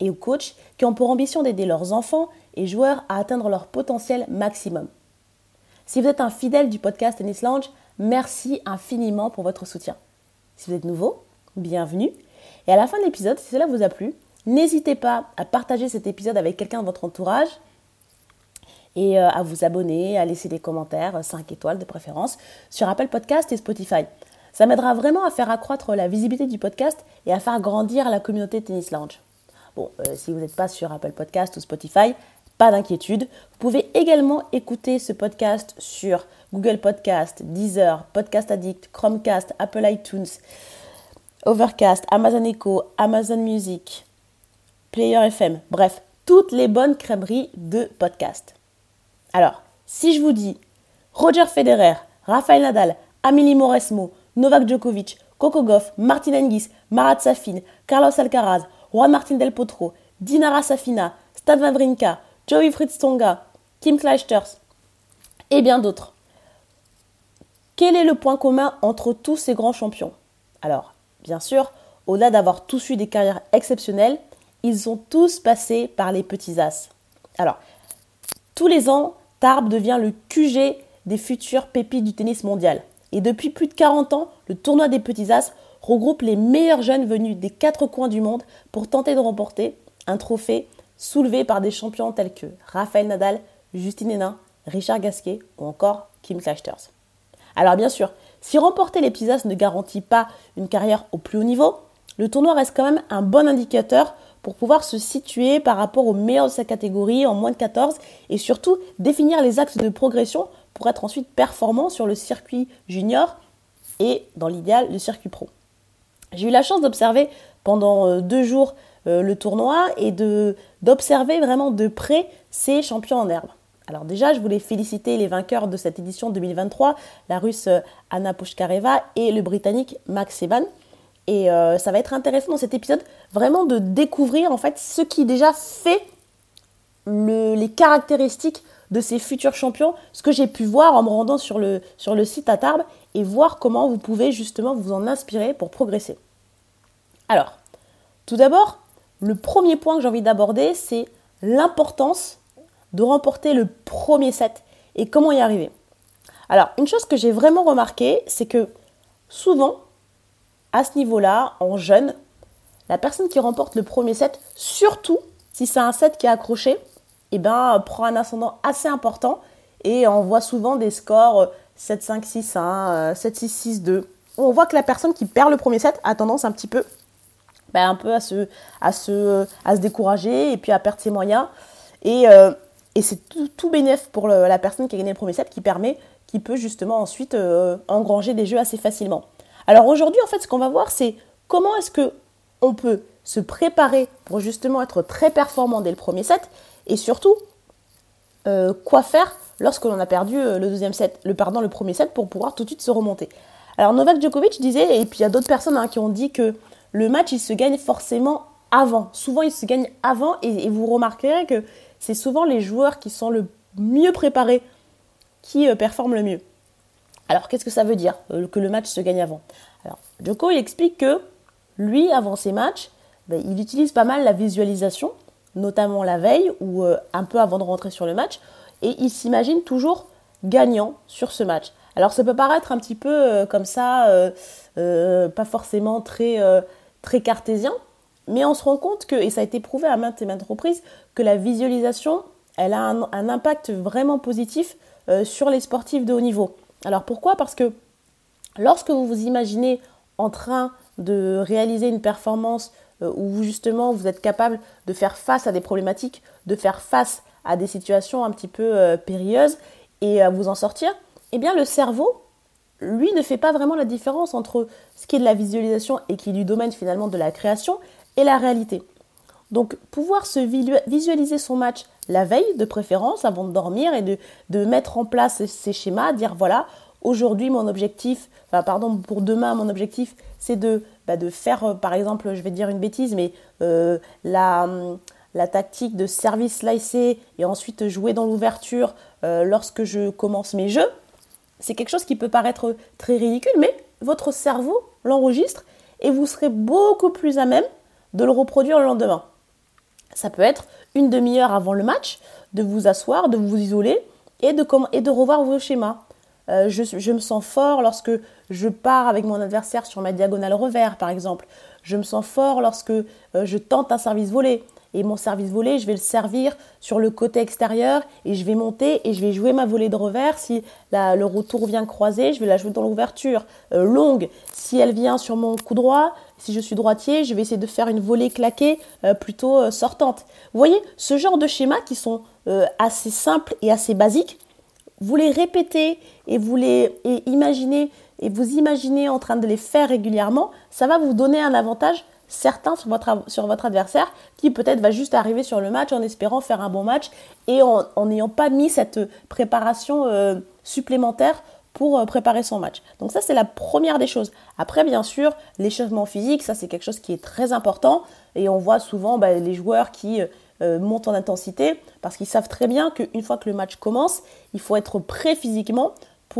et aux coachs qui ont pour ambition d'aider leurs enfants et joueurs à atteindre leur potentiel maximum. Si vous êtes un fidèle du podcast Tennis Lounge, merci infiniment pour votre soutien. Si vous êtes nouveau, bienvenue. Et à la fin de l'épisode, si cela vous a plu, n'hésitez pas à partager cet épisode avec quelqu'un de votre entourage et euh, à vous abonner, à laisser des commentaires, 5 étoiles de préférence, sur Apple Podcast et Spotify. Ça m'aidera vraiment à faire accroître la visibilité du podcast et à faire grandir la communauté Tennis Lounge. Bon, euh, si vous n'êtes pas sur Apple Podcast ou Spotify, pas d'inquiétude. Vous pouvez également écouter ce podcast sur Google Podcast, Deezer, Podcast Addict, Chromecast, Apple iTunes, Overcast, Amazon Echo, Amazon Music, Player FM, bref, toutes les bonnes crèmeries de podcast. Alors, si je vous dis Roger Federer, Rafael Nadal, Amélie Mauresmo, Novak Djokovic, Coco Goff, Martin Hingis, Marat Safin, Carlos Alcaraz, Juan Martin Del Potro, Dinara Safina, Stad Wawrinka, Joey Fritz Tonga, Kim Clijsters et bien d'autres. Quel est le point commun entre tous ces grands champions? Alors, bien sûr, au-delà d'avoir tous eu des carrières exceptionnelles, ils ont tous passé par les petits as. Alors, tous les ans, Tarbes devient le QG des futures pépites du tennis mondial. Et depuis plus de 40 ans, le tournoi des petits as regroupe les meilleurs jeunes venus des quatre coins du monde pour tenter de remporter un trophée soulevé par des champions tels que Raphaël Nadal, Justine Hénin, Richard Gasquet ou encore Kim Clijsters. Alors bien sûr, si remporter les Pisas ne garantit pas une carrière au plus haut niveau, le tournoi reste quand même un bon indicateur pour pouvoir se situer par rapport aux meilleurs de sa catégorie en moins de 14 et surtout définir les axes de progression pour être ensuite performant sur le circuit junior et dans l'idéal le circuit pro. J'ai eu la chance d'observer pendant euh, deux jours euh, le tournoi et d'observer vraiment de près ces champions en herbe. Alors déjà, je voulais féliciter les vainqueurs de cette édition 2023, la russe euh, Anna Pushkareva et le britannique Max Eban. Et ça va être intéressant dans cet épisode vraiment de découvrir en fait ce qui déjà fait les caractéristiques de ces futurs champions, ce que j'ai pu voir en me rendant sur le, sur le site à Tarbes et voir comment vous pouvez justement vous en inspirer pour progresser. Alors, tout d'abord, le premier point que j'ai envie d'aborder, c'est l'importance de remporter le premier set et comment y arriver. Alors, une chose que j'ai vraiment remarqué, c'est que souvent, à ce niveau-là, en jeune, la personne qui remporte le premier set, surtout si c'est un set qui est accroché, eh ben, prend un ascendant assez important et on voit souvent des scores 7-5-6-1, 7-6-6-2. On voit que la personne qui perd le premier set a tendance un petit peu ben, un peu à se, à, se, à se décourager et puis à perdre ses moyens. Et, euh, et c'est tout, tout bénéf pour la personne qui a gagné le premier set qui permet, qui peut justement ensuite euh, engranger des jeux assez facilement. Alors aujourd'hui, en fait, ce qu'on va voir, c'est comment est-ce que on peut se préparer pour justement être très performant dès le premier set et surtout euh, quoi faire lorsque l'on a perdu le deuxième set, le le premier set pour pouvoir tout de suite se remonter. Alors Novak Djokovic disait, et puis il y a d'autres personnes hein, qui ont dit que le match, il se gagne forcément avant. Souvent, il se gagne avant et, vous remarquerez que c'est souvent les joueurs qui sont le mieux préparés qui euh, performent le mieux. Alors, qu'est-ce que ça veut dire euh, que le match se gagne avant? Alors, Joko, il explique que lui, avant ses matchs, ben, il utilise pas mal la visualisation, notamment la veille ou euh, un peu avant de rentrer sur le match, et il s'imagine toujours gagnant sur ce match. Alors ça peut paraître un petit peu comme ça, pas forcément très, cartésien, mais on se rend compte que, et ça a été prouvé à maintes et maintes reprises, que la visualisation, elle a un, impact vraiment positif euh, sur les sportifs de haut niveau. Alors pourquoi? Parce que lorsque vous vous imaginez en train de réaliser une performance euh, où justement vous êtes capable de faire face à des problématiques, de faire face à des situations un petit peu euh, périlleuses et à vous en sortir, eh bien le cerveau, lui ne fait pas vraiment la différence entre ce qui est de la visualisation et qui est du domaine finalement de la création et la réalité. Donc pouvoir se visualiser son match la veille de préférence avant de dormir et de, mettre en place ces schémas, dire voilà, aujourd'hui mon objectif, enfin pardon, pour demain mon objectif c'est de, bah, faire euh, par exemple, je vais dire une bêtise, mais euh, la, la tactique de service slicé et ensuite jouer dans l'ouverture euh, lorsque je commence mes jeux, c'est quelque chose qui peut paraître très ridicule, mais votre cerveau l'enregistre et vous serez beaucoup plus à même de le reproduire le lendemain. Ça peut être une demi-heure avant le match, de vous asseoir, de vous isoler et de, revoir vos schémas. Euh, je, me sens fort lorsque je pars avec mon adversaire sur ma diagonale revers, par exemple. Je me sens fort lorsque euh, je tente un service volé. Et mon service volé, je vais le servir sur le côté extérieur et je vais monter et je vais jouer ma volée de revers. Si le retour vient croiser, je vais la jouer dans l'ouverture euh, longue. Si elle vient sur mon coup droit, si je suis droitier, je vais essayer de faire une volée claquée plutôt sortante. Vous voyez, ce genre de schémas qui sont assez simples et assez basiques, vous les répétez et vous les imaginez et vous imaginez en train de les faire régulièrement, ça va vous donner un avantage certain sur votre, sur votre adversaire qui peut-être va juste arriver sur le match en espérant faire un bon match et en n'ayant pas mis cette préparation euh, supplémentaire pour euh, préparer son match. Donc ça c'est la première des choses. Après bien sûr l'échauffement physique, ça c'est quelque chose qui est très important et on voit souvent bah, les joueurs qui... Euh, montent en intensité parce qu'ils savent très bien qu'une fois que le match commence, il faut être prêt physiquement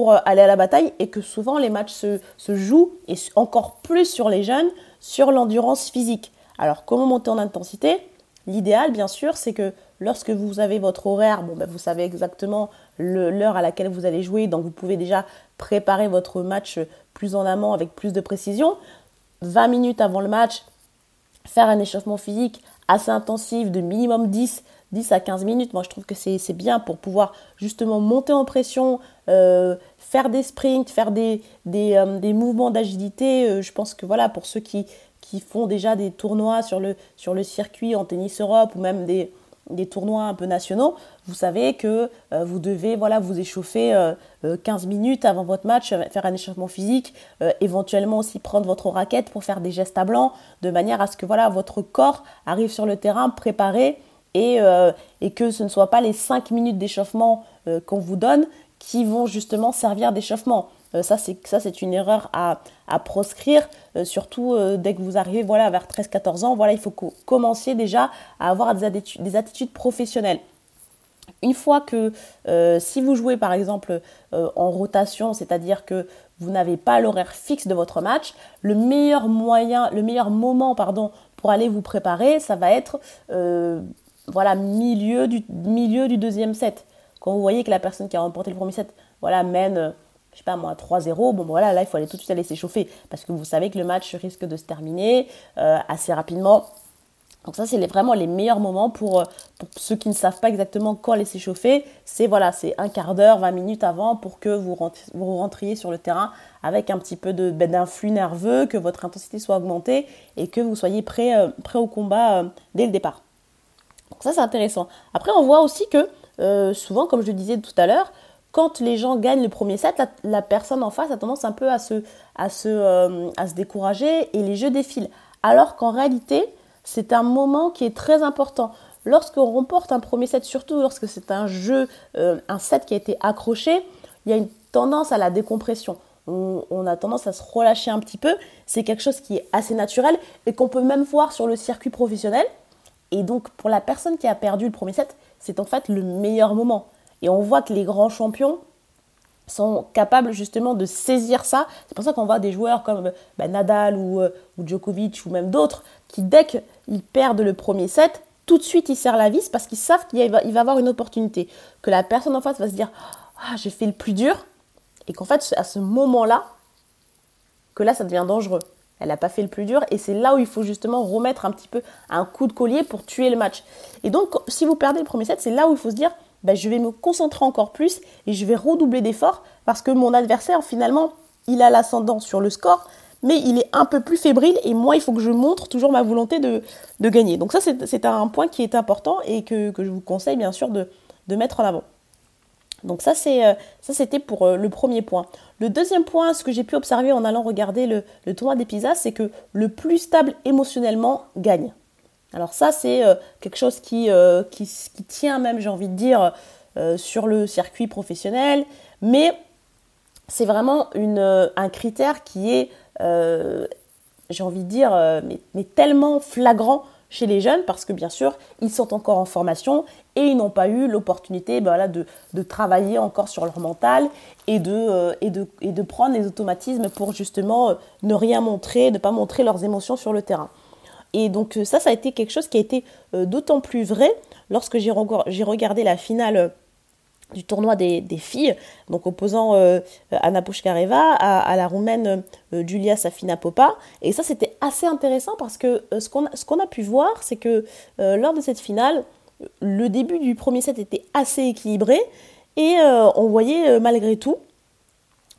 euh, aller à la bataille et que souvent les matchs se, jouent et encore plus sur les jeunes sur l'endurance physique. Alors comment monter en intensité? L'idéal bien sûr c'est que lorsque vous avez votre horaire, bon, ben, vous savez exactement l'heure à laquelle vous allez jouer, donc vous pouvez déjà préparer votre match plus en amont avec plus de précision. 20 minutes avant le match, faire un échauffement physique assez intensif de minimum 10, 10 à 15 minutes. Moi, je trouve que c'est bien pour pouvoir justement monter en pression, euh, faire des sprints, faire des, des, euh, mouvements d'agilité. Euh, je pense que voilà, pour ceux qui, font déjà des tournois sur le, circuit en tennis Europe ou même des, tournois un peu nationaux, vous savez que vous devez voilà, vous échauffer 15 euh, euh, minutes avant votre match, faire un échauffement physique, éventuellement aussi prendre votre raquette pour faire des gestes à blanc, de manière à ce que voilà, votre corps arrive sur le terrain préparé et, et que ce ne soit pas les 5 minutes d'échauffement qu'on vous donne qui vont justement servir d'échauffement. Euh, ça, c'est une erreur à, proscrire, euh, surtout euh, dès que vous arrivez voilà, vers 13-14 ans. Voilà, il faut commencer déjà à avoir des attitudes, des attitudes professionnelles. Une fois que si vous jouez par exemple en rotation, c'est-à-dire que vous n'avez pas l'horaire fixe de votre match, le meilleur moyen, le meilleur moment pardon, pour aller vous préparer, ça va être voilà, milieu du, milieu du deuxième set. Quand vous voyez que la personne qui a remporté le premier set voilà, mène je sais pas moi, 3-0, bon voilà, là il faut aller tout de suite aller s'échauffer parce que vous savez que le match risque de se terminer euh, assez rapidement. Donc ça c'est vraiment les meilleurs moments pour, euh, pour, ceux qui ne savent pas exactement quand aller s'échauffer. C'est voilà, c'est un quart d'heure, 20 minutes avant pour que vous, rentriez sur le terrain avec un petit peu ben, d'influx nerveux, que votre intensité soit augmentée et que vous soyez prêt, euh, prêt au combat dès le départ. Donc ça c'est intéressant. Après on voit aussi que souvent, comme je le disais tout à l'heure, quand les gens gagnent le premier set, la, personne en face a tendance un peu euh, à se décourager et les jeux défilent. Alors qu'en réalité, c'est un moment qui est très important. Lorsqu'on remporte un premier set, surtout lorsque c'est un jeu, euh, un set qui a été accroché, il y a une tendance à la décompression. On, on a tendance à se relâcher un petit peu. C'est quelque chose qui est assez naturel et qu'on peut même voir sur le circuit professionnel. Et donc pour la personne qui a perdu le premier set, c'est en fait le meilleur moment. Et on voit que les grands champions sont capables justement de saisir ça. C'est pour ça qu'on voit des joueurs comme bah, Nadal euh, ou, Djokovic ou même d'autres qui, dès qu'ils perdent le premier set, tout de suite ils serrent la vis parce qu'ils savent qu'il va, il va avoir une opportunité. Que la personne en face va se dire Ah, j'ai fait le plus dur. Et qu'en fait, à ce moment-là, que là, ça devient dangereux. Elle n'a pas fait le plus dur et c'est là où il faut justement remettre un petit peu un coup de collier pour tuer le match. Et donc, si vous perdez le premier set, c'est là où il faut se dire ben, je vais me concentrer encore plus et je vais redoubler d'efforts parce que mon adversaire, finalement, il a l'ascendant sur le score, mais il est un peu plus fébrile et moi, il faut que je montre toujours ma volonté de, gagner. Donc ça, c'est un point qui est important et que, je vous conseille bien sûr de, mettre en avant. Donc ça, euh, ça c'était pour euh, le premier point. Le deuxième point, ce que j'ai pu observer en allant regarder le, tournoi des Pisa, c'est que le plus stable émotionnellement gagne. Alors ça, c'est quelque chose qui, qui, tient même, j'ai envie de dire, sur le circuit professionnel, mais c'est vraiment une, un critère qui est, j'ai envie de dire, mais tellement flagrant chez les jeunes parce que bien sûr, ils sont encore en formation et ils n'ont pas eu l'opportunité ben de, travailler encore sur leur mental et de, euh, prendre les automatismes pour justement euh, ne rien montrer, ne pas montrer leurs émotions sur le terrain. Et donc euh, ça, ça a été quelque chose qui a été d'autant plus vrai lorsque j'ai regardé la finale du tournoi des, filles, donc opposant euh, Anna Pushkareva à, la roumaine euh, Julia Safina Popa. Et ça, c'était assez intéressant parce que euh, ce qu'on a, pu voir, c'est que lors de cette finale, le début du premier set était assez équilibré et on voyait malgré tout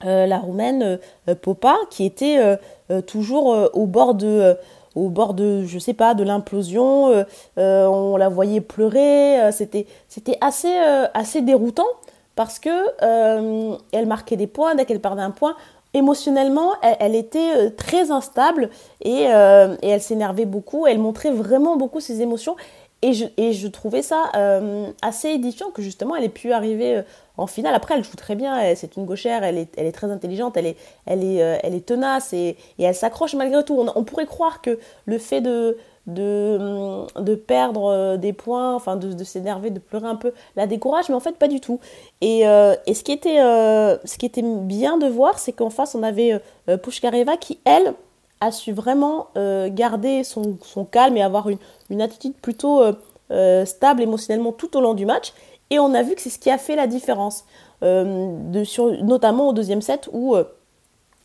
la roumaine Popa qui était toujours au bord de au bord de, je sais pas, de l'implosion. Euh, euh, on la voyait pleurer. Euh, c'était, c'était assez, assez déroutant parce que elle marquait des points. Dès qu'elle perdait un point, émotionnellement, elle, était très instable et, et elle s'énervait beaucoup. Elle montrait vraiment beaucoup ses émotions. Et je, et je trouvais ça assez édifiant que justement elle ait pu arriver en finale. Après, elle joue très bien, c'est une gauchère, elle est, très intelligente, elle est, elle est, euh, elle est tenace et, elle s'accroche malgré tout. On, pourrait croire que le fait de, hum, perdre euh, des points, enfin de, s'énerver, de pleurer un peu, la décourage, mais en fait pas du tout. Et, euh, ce, qui était, ce qui était bien de voir, c'est qu'en face, on avait Pushkareva qui, elle, a su vraiment garder son, son, calme et avoir une, une attitude plutôt stable émotionnellement tout au long du match. Et on a vu que c'est ce qui a fait la différence, euh, sur, notamment au deuxième set où euh,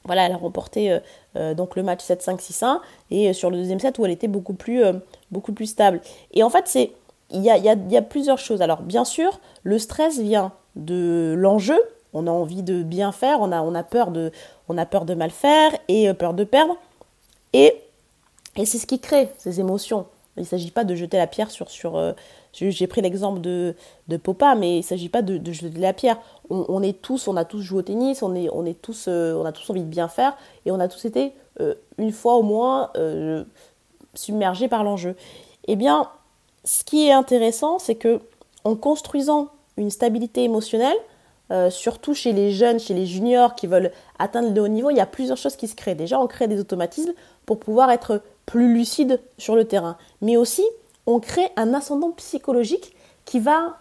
voilà, elle a remporté euh, donc le match 7-5-6-1 et sur le deuxième set où elle était beaucoup plus, beaucoup plus stable. Et en fait, c'est il y a, y, a, y a, plusieurs choses. Alors bien sûr, le stress vient de l'enjeu. On a envie de bien faire, on a, on a, peur, de, on a peur de mal faire et peur de perdre. Et, et c'est ce qui crée ces émotions. Il ne s'agit pas de jeter la pierre sur, sur, j'ai pris l'exemple de, de Popa, mais il ne s'agit pas de, de, la pierre. On, est tous, on a tous joué au tennis, on, est, on, est tous, euh, on a tous envie de bien faire, et on a tous été, euh, une fois au moins, euh, submergés par l'enjeu. Eh bien, ce qui est intéressant, c'est que en construisant une stabilité émotionnelle, surtout chez les jeunes, chez les juniors qui veulent atteindre le haut niveau, il y a plusieurs choses qui se créent. Déjà, on crée des automatismes pour pouvoir être plus lucide sur le terrain, mais aussi on crée un ascendant psychologique qui va,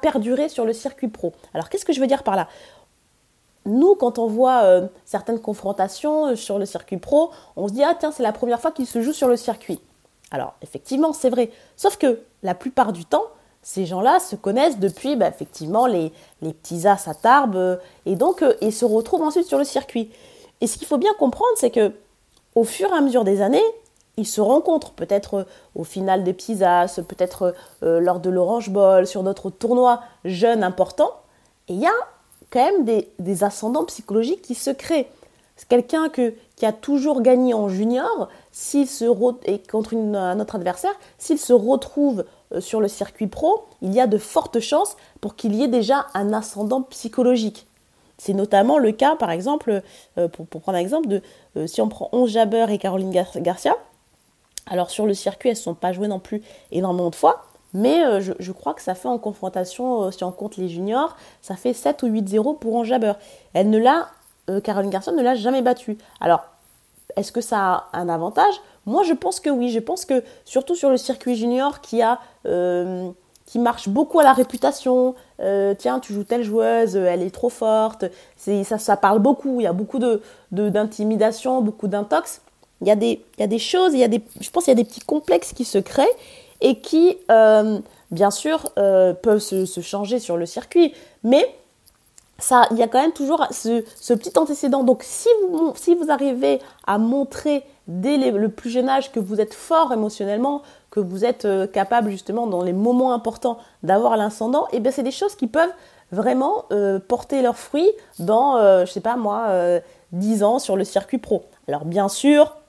perdurer sur le circuit pro. Alors qu'est-ce que je veux dire par là? Nous, quand on voit euh, certaines confrontations euh, sur le circuit pro, on se dit ah tiens c'est la première fois qu'il se joue sur le circuit. Alors effectivement c'est vrai, sauf que la plupart du temps ces gens-là se connaissent depuis bah, effectivement les, les, petits as à Tarbes euh, et donc ils se retrouvent ensuite sur le circuit. Et ce qu'il faut bien comprendre c'est que au fur et à mesure des années, ils se rencontrent peut-être euh, au final des petits as, peut-être euh, lors de l'Orange Bowl, sur d'autres tournois jeunes importants. Et il y a quand même des, ascendants psychologiques qui se créent. Quelqu'un qui a toujours gagné en junior, s'il se et contre un autre adversaire, s'il se retrouve euh, sur le circuit pro, il y a de fortes chances pour qu'il y ait déjà un ascendant psychologique. C'est notamment le cas, par exemple, pour, prendre un exemple, de si on prend 11 Jabber et Caroline Garcia, alors sur le circuit, elles ne sont pas jouées non plus énormément de fois, mais euh, je, crois que ça fait en confrontation, euh, si on compte les juniors, ça fait 7 ou 8-0 pour Anjabeur. Elle ne l'a, euh, Caroline Garçon ne l'a jamais battue. Alors, est-ce que ça a un avantage? Moi, je pense que oui. Je pense que surtout sur le circuit junior qui marche beaucoup à la réputation. tiens, tu joues telle joueuse, elle est trop forte. Ça, ça parle beaucoup. Il y a beaucoup d'intimidation, beaucoup d'intox. Il y a des, il y a des choses, il y a des, je pense qu'il y a des petits complexes qui se créent et qui, euh, bien sûr, euh, peuvent se, changer sur le circuit. Mais ça, il y a quand même toujours ce, petit antécédent. Donc, si vous, si vous arrivez à montrer dès le plus jeune âge que vous êtes fort émotionnellement, que vous êtes euh, capable justement dans les moments importants d'avoir l'ascendant, et eh bien c'est des choses qui peuvent vraiment porter leurs fruits dans, je sais pas moi, 10 ans sur le circuit pro. Alors bien sûr, euh,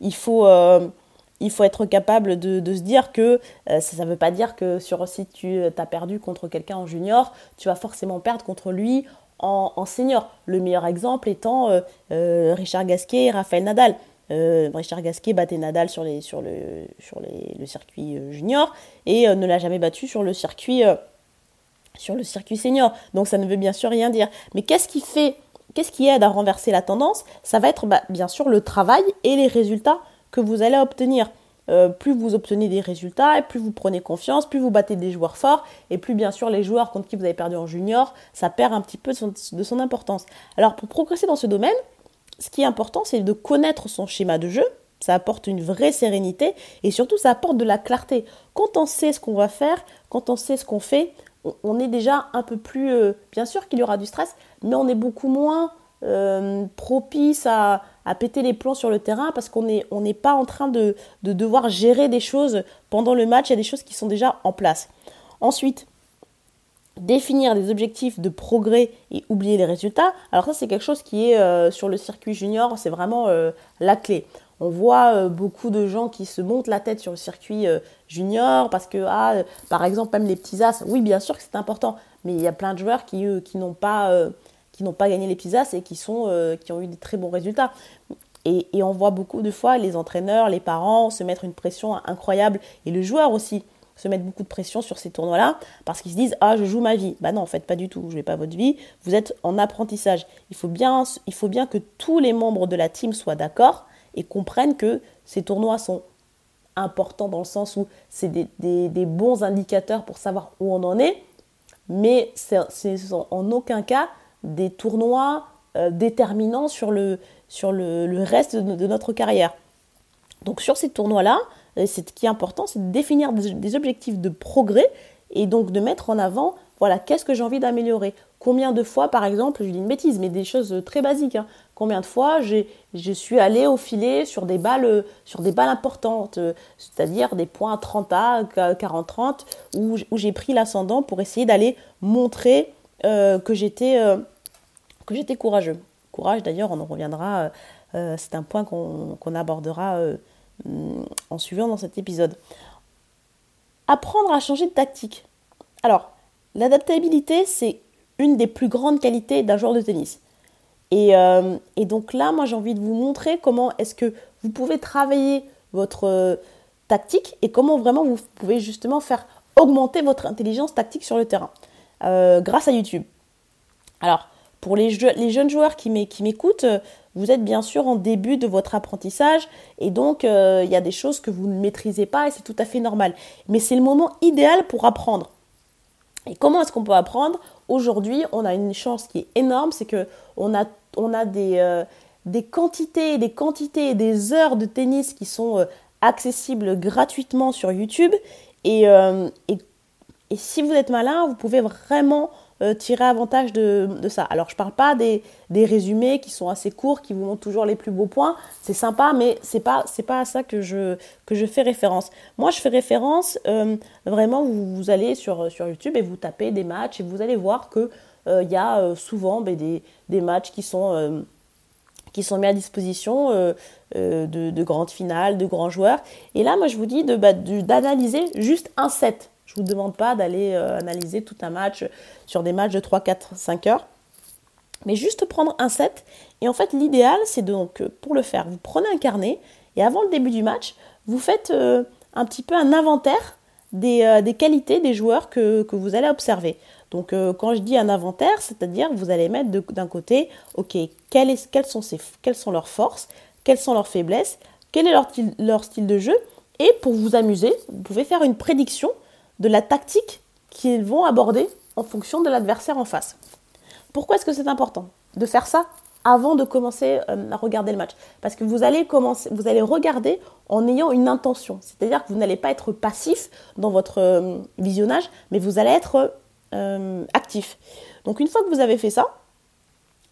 il, faut, euh, il faut être capable de, se dire que euh, ça ne veut pas dire que sur, si tu as perdu contre quelqu'un en junior, tu vas forcément perdre contre lui en, senior. Le meilleur exemple étant Richard Gasquet et Raphaël Nadal. Richard Gasquet battait Nadal sur le circuit junior et ne l'a jamais battu sur le circuit sur le circuit senior. Donc ça ne veut bien sûr rien dire. Mais qu'est-ce qui fait, qu'est-ce qui aide à renverser la tendance? Ça va être bah, bien sûr le travail et les résultats que vous allez obtenir. Euh, plus vous obtenez des résultats, et plus vous prenez confiance, plus vous battez des joueurs forts, et plus bien sûr les joueurs contre qui vous avez perdu en junior, ça perd un petit peu de son, de son importance. Alors pour progresser dans ce domaine, ce qui est important, c'est de connaître son schéma de jeu, ça apporte une vraie sérénité et surtout ça apporte de la clarté. Quand on sait ce qu'on va faire, quand on sait ce qu'on fait, on est déjà un peu plus... Euh, bien sûr qu'il y aura du stress, mais on est beaucoup moins euh, propice à, péter les plombs sur le terrain parce qu'on n'est on pas en train de, devoir gérer des choses pendant le match, il y a des choses qui sont déjà en place. Ensuite, définir des objectifs de progrès et oublier les résultats. Alors ça c'est quelque chose qui est euh, sur le circuit junior, c'est vraiment la clé. On voit euh, beaucoup de gens qui se montent la tête sur le circuit euh, junior parce que, ah, euh, par exemple, même les petits as, oui, bien sûr que c'est important, mais il y a plein de joueurs qui, qui n'ont pas, pas gagné les petits as et qui, sont, qui ont eu des très bons résultats. Et, et, on voit beaucoup de fois les entraîneurs, les parents se mettre une pression incroyable et le joueur aussi se mettre beaucoup de pression sur ces tournois-là parce qu'ils se disent ah je joue ma vie. Bah non en fait pas du tout, vous jouez pas votre vie, vous êtes en apprentissage. Il faut bien, il faut bien que tous les membres de la team soient d'accord et comprennent que ces tournois sont importants dans le sens où c'est des, bons indicateurs pour savoir où on en est, mais ce sont en aucun cas des tournois euh, déterminants sur le, sur le, reste de, notre carrière. Donc sur ces tournois-là, euh, ce qui est important, c'est de définir des objectifs de progrès et donc de mettre en avant voilà, qu'est-ce que j'ai envie d'améliorer? Combien de fois, par exemple, je dis une bêtise, mais des choses très basiques, hein, combien de fois je suis allé au filet sur des balles, sur des balles importantes, c'est-à-dire des points 30A, 40-30, où, j'ai pris l'ascendant pour essayer d'aller montrer euh, que j'étais euh, courageux. Courage, d'ailleurs, on en reviendra, euh, c'est un point qu'on abordera en suivant dans cet épisode. Apprendre à changer de tactique. Alors, L'adaptabilité, c'est une des plus grandes qualités d'un joueur de tennis. Euh, et, donc là, moi, j'ai envie de vous montrer comment est-ce que vous pouvez travailler votre euh, tactique et comment vraiment vous pouvez justement faire augmenter votre intelligence tactique sur le terrain euh, grâce à YouTube. Alors, pour les, les jeunes joueurs qui m'écoutent, vous êtes bien sûr en début de votre apprentissage et donc il y a des choses que vous ne maîtrisez pas et c'est tout à fait normal. Mais c'est le moment idéal pour apprendre. Et comment est-ce qu'on peut apprendre? Aujourd'hui, on a une chance qui est énorme, c'est que on a, on a des, euh, des quantités, des quantités, des heures de tennis qui sont euh, accessibles gratuitement sur YouTube. Euh, et, si vous êtes malin, vous pouvez vraiment euh, tirer avantage de, ça. Alors je parle pas des, résumés qui sont assez courts, qui vous montrent toujours les plus beaux points. C'est sympa, mais c'est pas pas à ça que je fais référence. Moi, je fais référence euh, vraiment. Vous, allez sur YouTube et vous tapez des matchs et vous allez voir que euh, y a souvent ben, des, matchs qui sont qui mis à disposition de, de, grandes finales, de grands joueurs. Et là, moi, je vous dis bah, d'analyser juste un set. Je ne vous demande pas d'aller euh, analyser tout un match sur des matchs de 3, 4, 5 heures. Mais juste prendre un set. Et en fait, l'idéal, c'est donc, euh, pour le faire, vous prenez un carnet et avant le début du match, vous faites euh, un petit peu un inventaire des, qualités des joueurs que, vous allez observer. Donc, quand je dis un inventaire, c'est-à-dire vous allez mettre d'un côté, ok, quelles, sont leurs forces, quelles sont leurs faiblesses, quel est leur style de jeu. Et pour vous amuser, vous pouvez faire une prédiction de la tactique qu'ils vont aborder en fonction de l'adversaire en face. Pourquoi est-ce que c'est important de faire ça avant de commencer euh, à regarder le match? Parce que vous allez, regarder en ayant une intention. C'est-à-dire que vous n'allez pas être passif dans votre euh, visionnage, mais vous allez être euh, actif. Donc une fois que vous avez fait ça,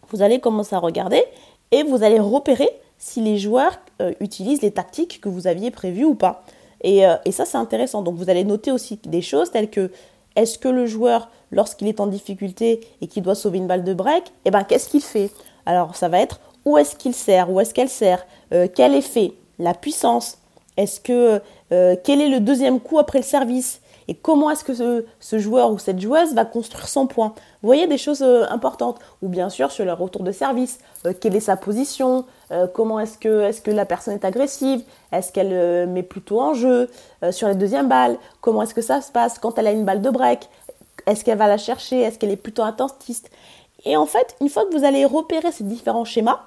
vous allez commencer à regarder et vous allez repérer si les joueurs utilisent les tactiques que vous aviez prévues ou pas. Euh, et, ça, c'est intéressant. Donc, vous allez noter aussi des choses telles que est-ce que le joueur, lorsqu'il est en difficulté et qu'il doit sauver une balle de break, eh ben, qu'est-ce qu'il fait? Alors, ça va être où est-ce qu'il sert, où est-ce qu'elle sert, euh, quel effet, la puissance, est-ce que euh, quel est le deuxième coup après le service? Et comment est-ce que ce, joueur ou cette joueuse va construire son point? Vous voyez des choses euh, importantes. Ou bien sûr sur le retour de service, euh, quelle est sa position, euh, comment est-ce que, est que la personne est agressive, est-ce qu'elle met plutôt en jeu, sur la deuxième balle, comment est-ce que ça se passe quand elle a une balle de break, est-ce qu'elle va la chercher, est-ce qu'elle est plutôt intensiste. Et en fait, une fois que vous allez repérer ces différents schémas,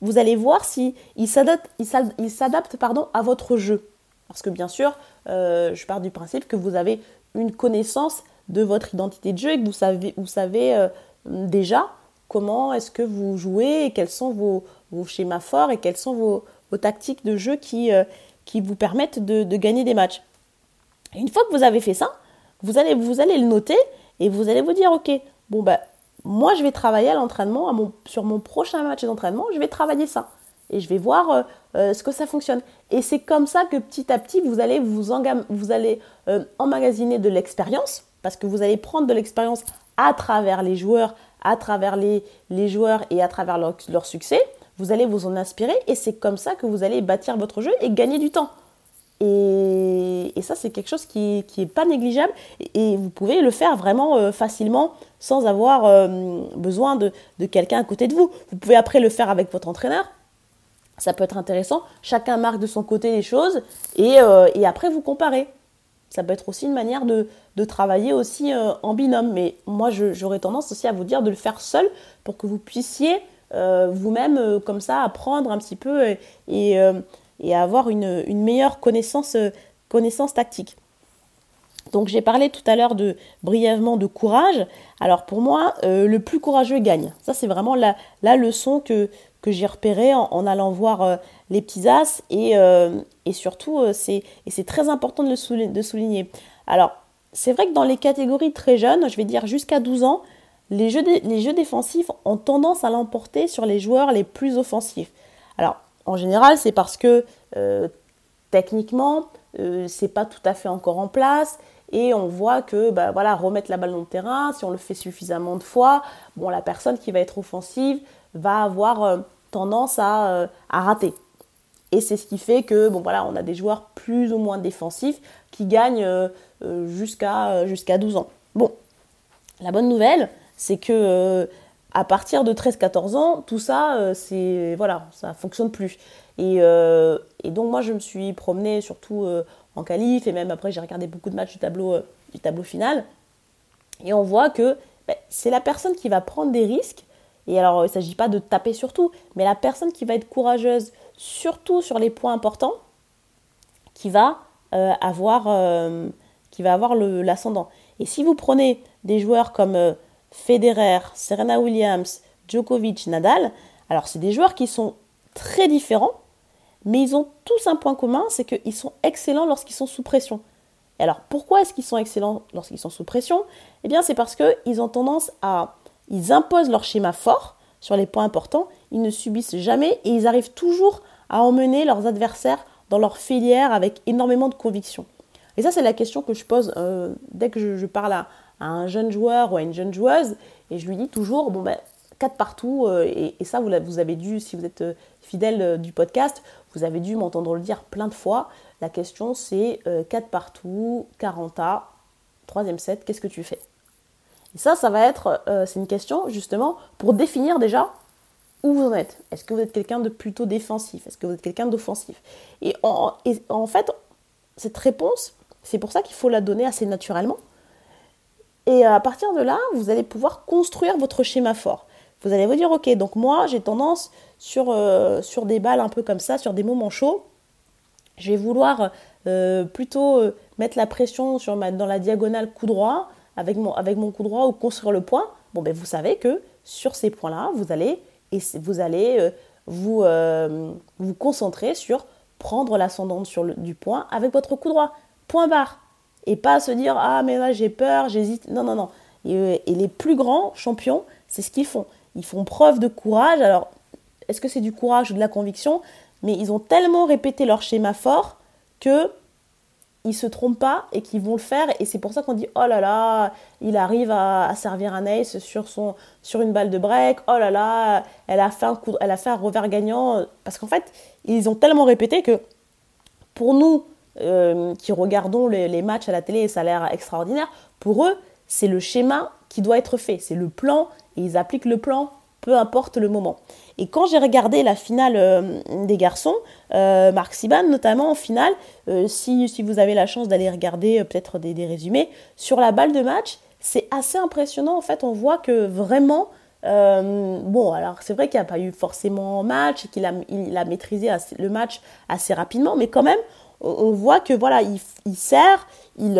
vous allez voir s'ils si s'adaptent à votre jeu. Parce que bien sûr, euh, je pars du principe que vous avez une connaissance de votre identité de jeu et que vous savez, vous savez euh, déjà comment est-ce que vous jouez et quels sont vos, schémas forts et quelles sont vos, tactiques de jeu qui, euh, qui vous permettent de, gagner des matchs. Une fois que vous avez fait ça, vous allez, vous allez le noter et vous allez vous dire, ok, bon bah moi je vais travailler à l'entraînement, sur mon prochain match d'entraînement, je vais travailler ça et je vais voir euh, euh, ce que ça fonctionne. Et c'est comme ça que petit à petit, vous allez, vous, vous allez euh, emmagasiner de l'expérience, parce que vous allez prendre de l'expérience à travers les joueurs, à travers les, les joueurs et à travers leur, leur, succès. Vous allez vous en inspirer et c'est comme ça que vous allez bâtir votre jeu et gagner du temps. Et, et ça, c'est quelque chose qui n'est pas négligeable et, vous pouvez le faire vraiment facilement sans avoir besoin de, de quelqu'un à côté de vous. Vous pouvez après le faire avec votre entraîneur, ça peut être intéressant. Chacun marque de son côté les choses et, euh, après vous comparez. Ça peut être aussi une manière de, travailler aussi euh, en binôme. Mais moi, j'aurais tendance aussi à vous dire de le faire seul pour que vous puissiez euh, vous-même, comme ça, apprendre un petit peu et, et, avoir une, une, meilleure connaissance, connaissance tactique. Donc j'ai parlé tout à l'heure de brièvement de courage. Alors pour moi, le plus courageux gagne. Ça c'est vraiment la, la leçon que, que j'ai repéré en, allant voir euh, les petits as et, euh, et surtout euh, c'est et c'est très important de le souligner, de souligner. Alors c'est vrai que dans les catégories très jeunes, je vais dire jusqu'à 12 ans, les jeux, les jeux défensifs ont tendance à l'emporter sur les joueurs les plus offensifs. Alors en général c'est parce que techniquement c'est pas tout à fait encore en place et on voit que bah, voilà remettre la balle dans le terrain si on le fait suffisamment de fois bon la personne qui va être offensive va avoir euh, tendance euh, à, rater. Et c'est ce qui fait que bon voilà, on a des joueurs plus ou moins défensifs qui gagnent euh, jusqu'à jusqu'à 12 ans. Bon, la bonne nouvelle, c'est que à partir de 13-14 ans, tout ça, c'est voilà, ça fonctionne plus. Et, donc moi, je me suis promenée surtout en qualif et même après, j'ai regardé beaucoup de matchs du tableau, du tableau final. Et on voit que ben, c'est la personne qui va prendre des risques et alors, il ne s'agit pas de taper sur tout, mais la personne qui va être courageuse, surtout sur les points importants, qui va euh, avoir, euh, qui va avoir l'ascendant. Et si vous prenez des joueurs comme euh, Federer, Serena Williams, Djokovic, Nadal, alors c'est des joueurs qui sont très différents, mais ils ont tous un point commun, c'est qu'ils sont excellents lorsqu'ils sont sous pression. Et alors pourquoi est-ce qu'ils sont excellents lorsqu'ils sont sous pression? Eh bien c'est parce qu'ils ont tendance à ils imposent leur schéma fort sur les points importants, ils ne subissent jamais et ils arrivent toujours à emmener leurs adversaires dans leur filière avec énormément de conviction. Et ça, c'est la question que je pose euh, dès que je, parle à, un jeune joueur ou à une jeune joueuse, et je lui dis toujours, bon ben, 4 partout, euh, et, ça, vous, vous, avez dû, si vous êtes euh, fidèle du podcast, vous avez dû m'entendre le dire plein de fois. La question, c'est 4 partout, 40 A, troisième set, qu'est-ce que tu fais? Et ça, ça va être, euh, c'est une question justement pour définir déjà où vous en êtes. Est-ce que vous êtes quelqu'un de plutôt défensif? Est-ce que vous êtes quelqu'un d'offensif? Et en, fait, cette réponse, c'est pour ça qu'il faut la donner assez naturellement. Et à partir de là, vous allez pouvoir construire votre schéma fort. Vous allez vous dire, ok, donc moi, j'ai tendance sur, euh, sur des balles un peu comme ça, sur des moments chauds, je vais vouloir euh, plutôt mettre la pression sur dans la diagonale coup droit, avec mon, avec coup droit ou construire le point, bon, ben, vous savez que sur ces points-là, vous allez, et vous, allez euh, vous, euh, vous concentrer sur prendre le, du point avec votre coup droit. Point barre. Et pas se dire Ah, mais là j'ai peur, j'hésite. Non, non, non. Euh, et, les plus grands champions, c'est ce qu'ils font. Ils font preuve de courage. Alors, est-ce que c'est du courage ou de la conviction? Mais ils ont tellement répété leur schéma fort que ils se trompent pas et qu'ils vont le faire. Et c'est pour ça qu'on dit oh là là il arrive à, servir un ace sur son sur une balle de break. Oh là là elle a fait un elle a fait un revers gagnant. Parce qu'en fait ils ont tellement répété que pour nous qui regardons les, matchs à la télé ça a l'air extraordinaire, pour eux, c'est le schéma qui doit être fait, c'est le plan et ils appliquent le plan peu importe le moment. Et quand j'ai regardé la finale euh, des garçons, euh, Marc Siban notamment en finale, euh, si, vous avez la chance d'aller regarder peut-être des, résumés, sur la balle de match, c'est assez impressionnant. En fait, on voit que vraiment, bon, alors c'est vrai qu'il n'y a pas eu forcément match qu'il a, maîtrisé le match assez rapidement, mais quand même, on, voit que voilà, il, sert, il,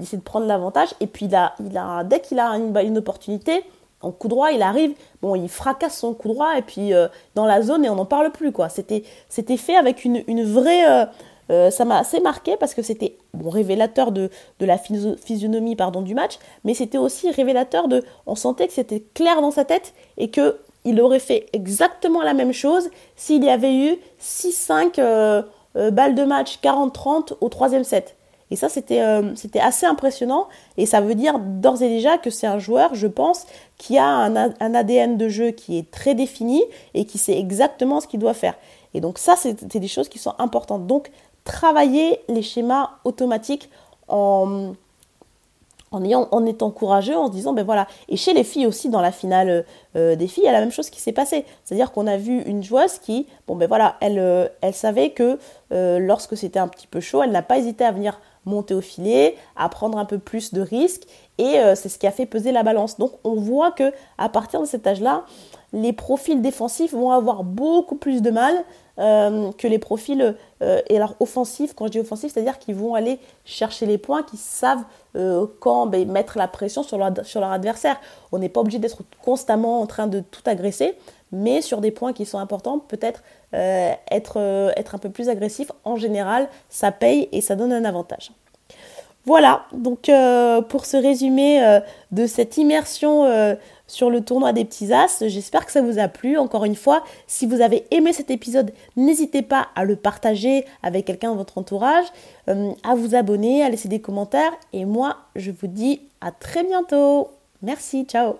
essaie de prendre l'avantage et puis il a, dès qu'il a une opportunité, en coup droit, il arrive, bon, il fracasse son coup droit et puis euh, dans la zone et on n'en parle plus quoi. C'était, c'était fait avec une, vraie, euh, euh, ça m'a assez marqué parce que c'était bon révélateur de, de la physionomie pardon du match, mais c'était aussi révélateur de, on sentait que c'était clair dans sa tête et que il aurait fait exactement la même chose s'il y avait eu 6-5 balles de match 40-30 au troisième set. Et ça, euh, c'était assez impressionnant. Et ça veut dire d'ores et déjà que c'est un joueur, je pense, qui a un, ADN de jeu qui est très défini et qui sait exactement ce qu'il doit faire. Et donc ça, c'est des choses qui sont importantes. Donc, travailler les schémas automatiques en, en, ayant, en étant courageux, en se disant, ben voilà. Et chez les filles aussi, dans la finale euh, des filles, il y a la même chose qui s'est passée. C'est-à-dire qu'on a vu une joueuse qui, bon ben voilà, elle, euh, elle savait que lorsque c'était un petit peu chaud, elle n'a pas hésité à venir monter au filet, à prendre un peu plus de risques et euh, c'est ce qui a fait peser la balance. Donc on voit que à partir de cet âge-là, les profils défensifs vont avoir beaucoup plus de mal euh, que les profils euh, et alors offensifs. Quand je dis offensifs, c'est-à-dire qu'ils vont aller chercher les points, qu'ils savent quand ben, mettre la pression sur leur, sur leur adversaire. On n'est pas obligé d'être constamment en train de tout agresser, mais sur des points qui sont importants, peut-être euh, être, euh, être un peu plus agressif, en général, ça paye et ça donne un avantage. Voilà, donc euh, pour ce résumé de cette immersion sur le tournoi des petits as, j'espère que ça vous a plu. Encore une fois, si vous avez aimé cet épisode, n'hésitez pas à le partager avec quelqu'un de votre entourage, à vous abonner, à laisser des commentaires. Et moi, je vous dis à très bientôt. Merci, ciao